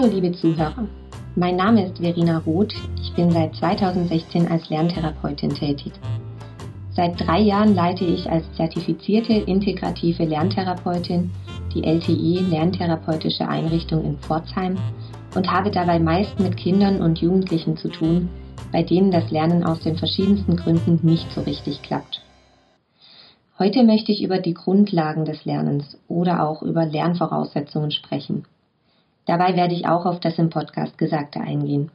Hallo liebe Zuhörer, mein Name ist Verena Roth, ich bin seit 2016 als Lerntherapeutin tätig. Seit drei Jahren leite ich als zertifizierte integrative Lerntherapeutin die LTI Lerntherapeutische Einrichtung in Pforzheim und habe dabei meist mit Kindern und Jugendlichen zu tun, bei denen das Lernen aus den verschiedensten Gründen nicht so richtig klappt. Heute möchte ich über die Grundlagen des Lernens oder auch über Lernvoraussetzungen sprechen. Dabei werde ich auch auf das im Podcast Gesagte eingehen.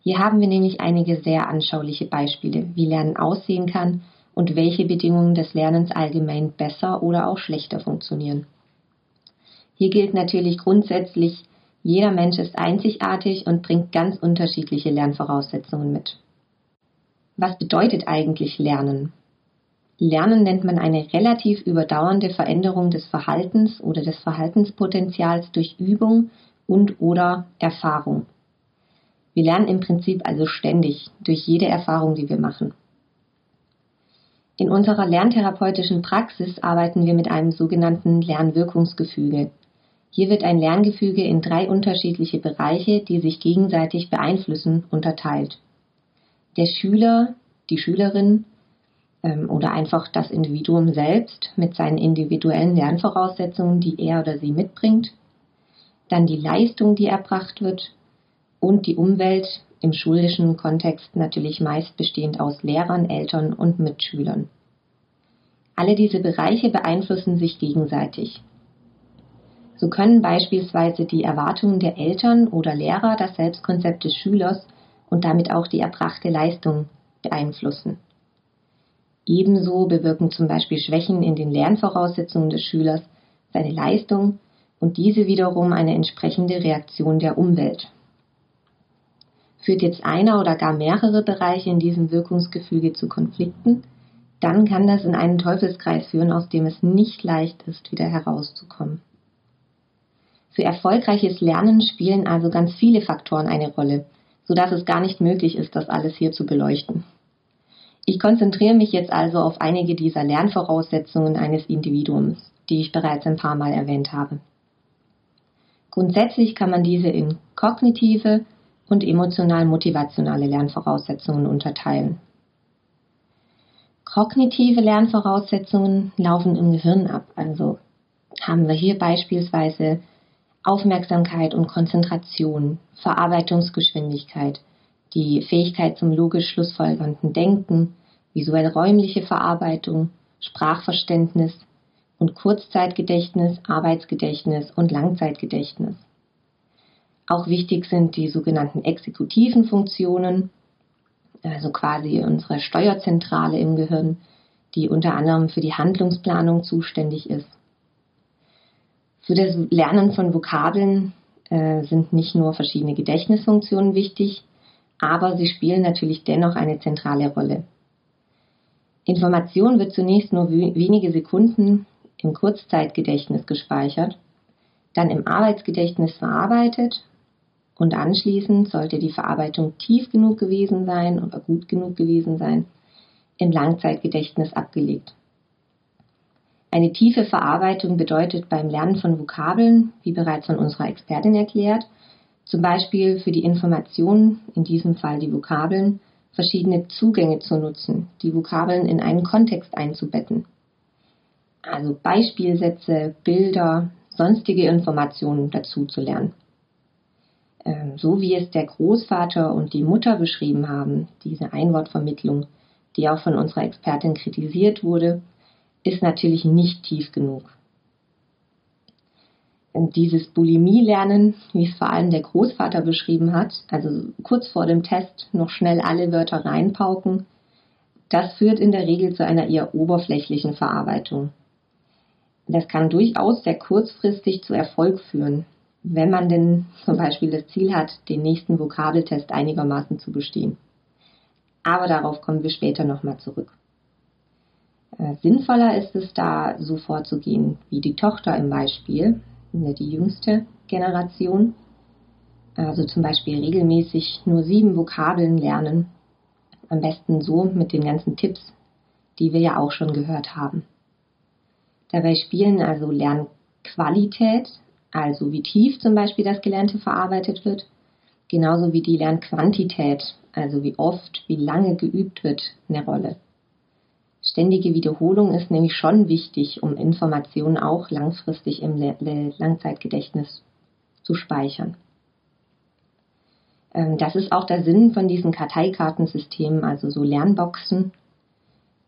Hier haben wir nämlich einige sehr anschauliche Beispiele, wie Lernen aussehen kann und welche Bedingungen des Lernens allgemein besser oder auch schlechter funktionieren. Hier gilt natürlich grundsätzlich, jeder Mensch ist einzigartig und bringt ganz unterschiedliche Lernvoraussetzungen mit. Was bedeutet eigentlich Lernen? Lernen nennt man eine relativ überdauernde Veränderung des Verhaltens oder des Verhaltenspotenzials durch Übung und oder Erfahrung. Wir lernen im Prinzip also ständig durch jede Erfahrung, die wir machen. In unserer lerntherapeutischen Praxis arbeiten wir mit einem sogenannten Lernwirkungsgefüge. Hier wird ein Lerngefüge in drei unterschiedliche Bereiche, die sich gegenseitig beeinflussen, unterteilt. Der Schüler, die Schülerin oder einfach das Individuum selbst mit seinen individuellen Lernvoraussetzungen, die er oder sie mitbringt, dann die Leistung, die erbracht wird und die Umwelt im schulischen Kontext natürlich meist bestehend aus Lehrern, Eltern und Mitschülern. Alle diese Bereiche beeinflussen sich gegenseitig. So können beispielsweise die Erwartungen der Eltern oder Lehrer das Selbstkonzept des Schülers und damit auch die erbrachte Leistung beeinflussen. Ebenso bewirken zum Beispiel Schwächen in den Lernvoraussetzungen des Schülers seine Leistung und diese wiederum eine entsprechende Reaktion der Umwelt. Führt jetzt einer oder gar mehrere Bereiche in diesem Wirkungsgefüge zu Konflikten, dann kann das in einen Teufelskreis führen, aus dem es nicht leicht ist, wieder herauszukommen. Für erfolgreiches Lernen spielen also ganz viele Faktoren eine Rolle, sodass es gar nicht möglich ist, das alles hier zu beleuchten. Ich konzentriere mich jetzt also auf einige dieser Lernvoraussetzungen eines Individuums, die ich bereits ein paar Mal erwähnt habe. Grundsätzlich kann man diese in kognitive und emotional-motivationale Lernvoraussetzungen unterteilen. Kognitive Lernvoraussetzungen laufen im Gehirn ab, also haben wir hier beispielsweise Aufmerksamkeit und Konzentration, Verarbeitungsgeschwindigkeit, die Fähigkeit zum logisch schlussfolgernden Denken, visuell-räumliche Verarbeitung, Sprachverständnis und Kurzzeitgedächtnis, Arbeitsgedächtnis und Langzeitgedächtnis. Auch wichtig sind die sogenannten exekutiven Funktionen, also quasi unsere Steuerzentrale im Gehirn, die unter anderem für die Handlungsplanung zuständig ist. Für das Lernen von Vokabeln äh, sind nicht nur verschiedene Gedächtnisfunktionen wichtig, aber sie spielen natürlich dennoch eine zentrale Rolle. Information wird zunächst nur wenige Sekunden im Kurzzeitgedächtnis gespeichert, dann im Arbeitsgedächtnis verarbeitet und anschließend sollte die Verarbeitung tief genug gewesen sein oder gut genug gewesen sein, im Langzeitgedächtnis abgelegt. Eine tiefe Verarbeitung bedeutet beim Lernen von Vokabeln, wie bereits von unserer Expertin erklärt, zum Beispiel für die Informationen, in diesem Fall die Vokabeln, verschiedene Zugänge zu nutzen, die Vokabeln in einen Kontext einzubetten. Also Beispielsätze, Bilder, sonstige Informationen dazu zu lernen. Ähm, so wie es der Großvater und die Mutter beschrieben haben, diese Einwortvermittlung, die auch von unserer Expertin kritisiert wurde, ist natürlich nicht tief genug dieses Bulimie-Lernen, wie es vor allem der Großvater beschrieben hat, also kurz vor dem Test noch schnell alle Wörter reinpauken, das führt in der Regel zu einer eher oberflächlichen Verarbeitung. Das kann durchaus sehr kurzfristig zu Erfolg führen, wenn man denn zum Beispiel das Ziel hat, den nächsten Vokabeltest einigermaßen zu bestehen. Aber darauf kommen wir später nochmal zurück. Äh, sinnvoller ist es da, so vorzugehen wie die Tochter im Beispiel, die jüngste Generation. Also zum Beispiel regelmäßig nur sieben Vokabeln lernen. Am besten so mit den ganzen Tipps, die wir ja auch schon gehört haben. Dabei spielen also Lernqualität also wie tief zum Beispiel das Gelernte verarbeitet wird, genauso wie die Lernquantität, also wie oft, wie lange geübt wird, eine Rolle. Ständige Wiederholung ist nämlich schon wichtig, um Informationen auch langfristig im Langzeitgedächtnis zu speichern. Ähm, das ist auch der Sinn von diesen Karteikartensystemen, also so Lernboxen,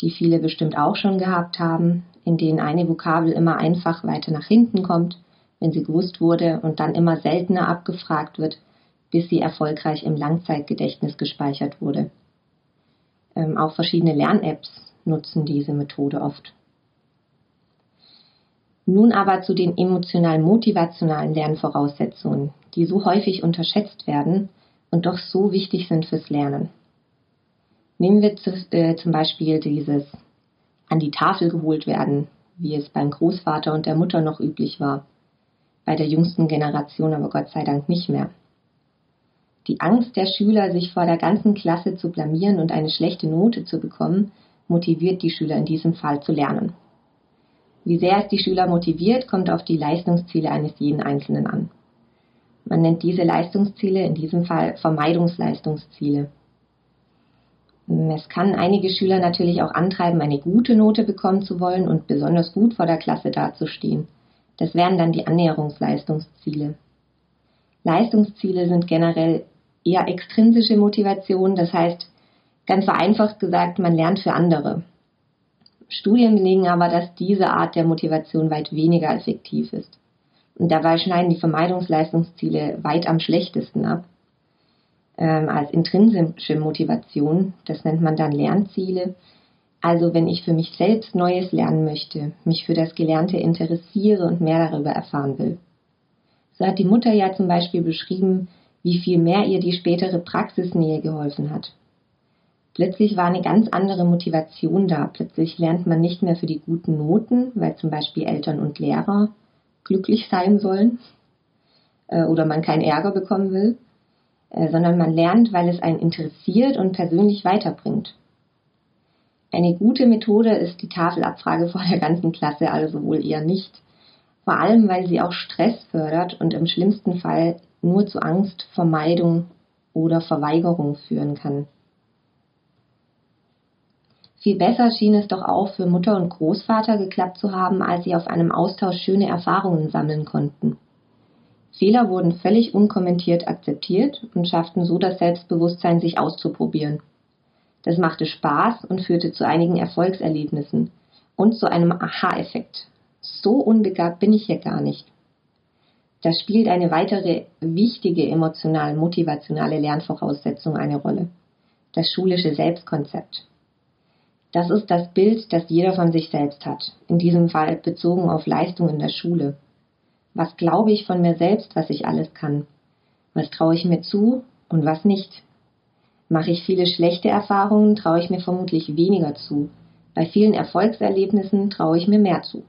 die viele bestimmt auch schon gehabt haben, in denen eine Vokabel immer einfach weiter nach hinten kommt, wenn sie gewusst wurde und dann immer seltener abgefragt wird, bis sie erfolgreich im Langzeitgedächtnis gespeichert wurde. Ähm, auch verschiedene Lern-Apps nutzen diese Methode oft. Nun aber zu den emotional-motivationalen Lernvoraussetzungen, die so häufig unterschätzt werden und doch so wichtig sind fürs Lernen. Nehmen wir zu, äh, zum Beispiel dieses an die Tafel geholt werden, wie es beim Großvater und der Mutter noch üblich war, bei der jüngsten Generation aber Gott sei Dank nicht mehr. Die Angst der Schüler, sich vor der ganzen Klasse zu blamieren und eine schlechte Note zu bekommen, motiviert die Schüler in diesem Fall zu lernen. Wie sehr es die Schüler motiviert, kommt auf die Leistungsziele eines jeden Einzelnen an. Man nennt diese Leistungsziele in diesem Fall Vermeidungsleistungsziele. Es kann einige Schüler natürlich auch antreiben, eine gute Note bekommen zu wollen und besonders gut vor der Klasse dazustehen. Das wären dann die Annäherungsleistungsziele. Leistungsziele sind generell eher extrinsische Motivation, das heißt, ganz vereinfacht gesagt, man lernt für andere. Studien belegen aber, dass diese Art der Motivation weit weniger effektiv ist. Und dabei schneiden die Vermeidungsleistungsziele weit am schlechtesten ab. Ähm, als intrinsische Motivation, das nennt man dann Lernziele. Also wenn ich für mich selbst Neues lernen möchte, mich für das Gelernte interessiere und mehr darüber erfahren will. So hat die Mutter ja zum Beispiel beschrieben, wie viel mehr ihr die spätere Praxisnähe geholfen hat. Plötzlich war eine ganz andere Motivation da. Plötzlich lernt man nicht mehr für die guten Noten, weil zum Beispiel Eltern und Lehrer glücklich sein sollen äh, oder man keinen Ärger bekommen will, äh, sondern man lernt, weil es einen interessiert und persönlich weiterbringt. Eine gute Methode ist die Tafelabfrage vor der ganzen Klasse, also wohl eher nicht. Vor allem, weil sie auch Stress fördert und im schlimmsten Fall nur zu Angst, Vermeidung oder Verweigerung führen kann. Viel besser schien es doch auch für Mutter und Großvater geklappt zu haben, als sie auf einem Austausch schöne Erfahrungen sammeln konnten. Fehler wurden völlig unkommentiert akzeptiert und schafften so das Selbstbewusstsein, sich auszuprobieren. Das machte Spaß und führte zu einigen Erfolgserlebnissen und zu einem Aha-Effekt. So unbegabt bin ich hier gar nicht. Da spielt eine weitere wichtige emotional-motivationale Lernvoraussetzung eine Rolle. Das schulische Selbstkonzept. Das ist das Bild, das jeder von sich selbst hat, in diesem Fall bezogen auf Leistung in der Schule. Was glaube ich von mir selbst, was ich alles kann? Was traue ich mir zu und was nicht? Mache ich viele schlechte Erfahrungen, traue ich mir vermutlich weniger zu. Bei vielen Erfolgserlebnissen traue ich mir mehr zu.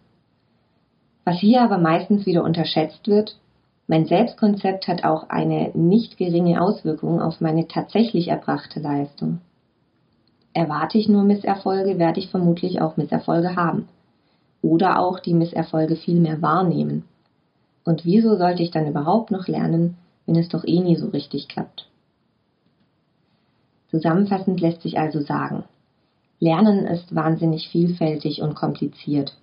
Was hier aber meistens wieder unterschätzt wird, mein Selbstkonzept hat auch eine nicht geringe Auswirkung auf meine tatsächlich erbrachte Leistung. Erwarte ich nur Misserfolge, werde ich vermutlich auch Misserfolge haben. Oder auch die Misserfolge viel mehr wahrnehmen. Und wieso sollte ich dann überhaupt noch lernen, wenn es doch eh nie so richtig klappt? Zusammenfassend lässt sich also sagen, Lernen ist wahnsinnig vielfältig und kompliziert.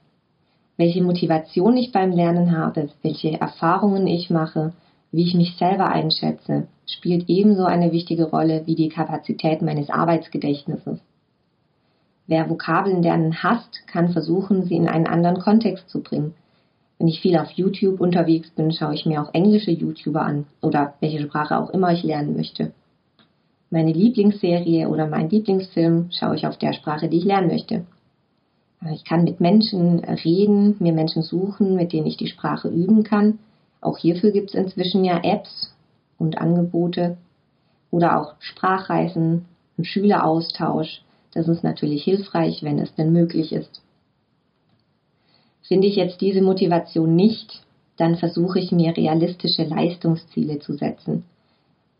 Welche Motivation ich beim Lernen habe, welche Erfahrungen ich mache, wie ich mich selber einschätze, spielt ebenso eine wichtige Rolle wie die Kapazität meines Arbeitsgedächtnisses. Wer Vokabeln lernen hasst, kann versuchen, sie in einen anderen Kontext zu bringen. Wenn ich viel auf YouTube unterwegs bin, schaue ich mir auch englische YouTuber an oder welche Sprache auch immer ich lernen möchte. Meine Lieblingsserie oder mein Lieblingsfilm schaue ich auf der Sprache, die ich lernen möchte. Ich kann mit Menschen reden, mir Menschen suchen, mit denen ich die Sprache üben kann. Auch hierfür gibt es inzwischen ja Apps und Angebote oder auch Sprachreisen und Schüleraustausch. Das ist natürlich hilfreich, wenn es denn möglich ist. Finde ich jetzt diese Motivation nicht, dann versuche ich mir realistische Leistungsziele zu setzen,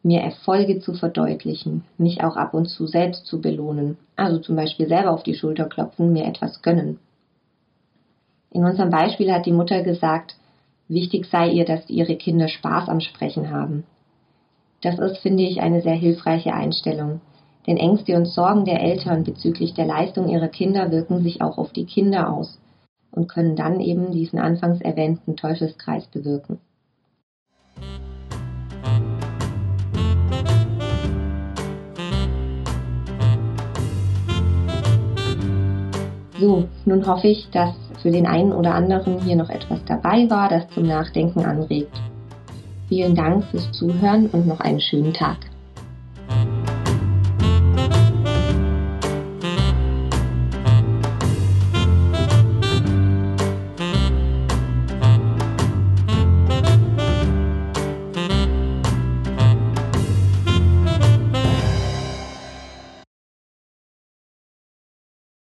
mir Erfolge zu verdeutlichen, mich auch ab und zu selbst zu belohnen, also zum Beispiel selber auf die Schulter klopfen, mir etwas gönnen. In unserem Beispiel hat die Mutter gesagt, Wichtig sei ihr, dass ihre Kinder Spaß am Sprechen haben. Das ist, finde ich, eine sehr hilfreiche Einstellung. Denn Ängste und Sorgen der Eltern bezüglich der Leistung ihrer Kinder wirken sich auch auf die Kinder aus und können dann eben diesen anfangs erwähnten Teufelskreis bewirken. So, nun hoffe ich, dass für den einen oder anderen hier noch etwas dabei war, das zum Nachdenken anregt. Vielen Dank fürs Zuhören und noch einen schönen Tag.